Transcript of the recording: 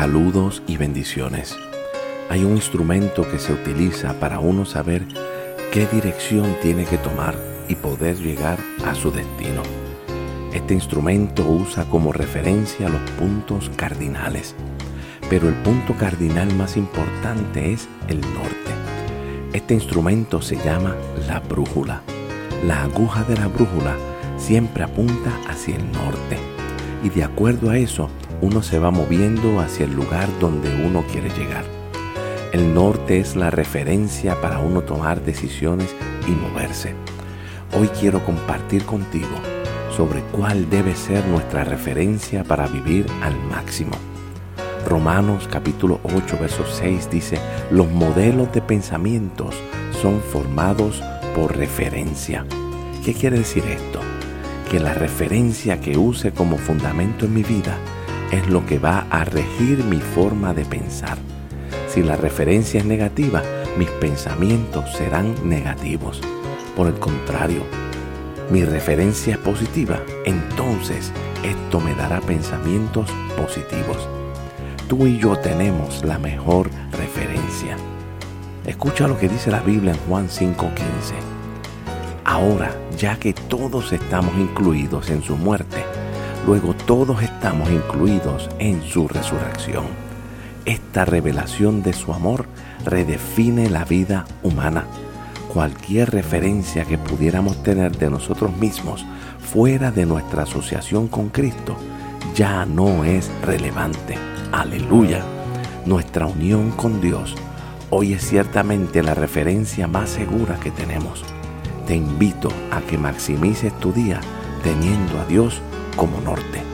Saludos y bendiciones. Hay un instrumento que se utiliza para uno saber qué dirección tiene que tomar y poder llegar a su destino. Este instrumento usa como referencia los puntos cardinales, pero el punto cardinal más importante es el norte. Este instrumento se llama la brújula. La aguja de la brújula siempre apunta hacia el norte y de acuerdo a eso uno se va moviendo hacia el lugar donde uno quiere llegar. El norte es la referencia para uno tomar decisiones y moverse. Hoy quiero compartir contigo sobre cuál debe ser nuestra referencia para vivir al máximo. Romanos capítulo 8, verso 6 dice, los modelos de pensamientos son formados por referencia. ¿Qué quiere decir esto? Que la referencia que use como fundamento en mi vida es lo que va a regir mi forma de pensar. Si la referencia es negativa, mis pensamientos serán negativos. Por el contrario, mi referencia es positiva, entonces esto me dará pensamientos positivos. Tú y yo tenemos la mejor referencia. Escucha lo que dice la Biblia en Juan 5:15. Ahora, ya que todos estamos incluidos en su muerte, luego todos estamos incluidos en su resurrección. Esta revelación de su amor redefine la vida humana. Cualquier referencia que pudiéramos tener de nosotros mismos fuera de nuestra asociación con Cristo ya no es relevante. Aleluya. Nuestra unión con Dios hoy es ciertamente la referencia más segura que tenemos. Te invito a que maximices tu día teniendo a Dios como norte.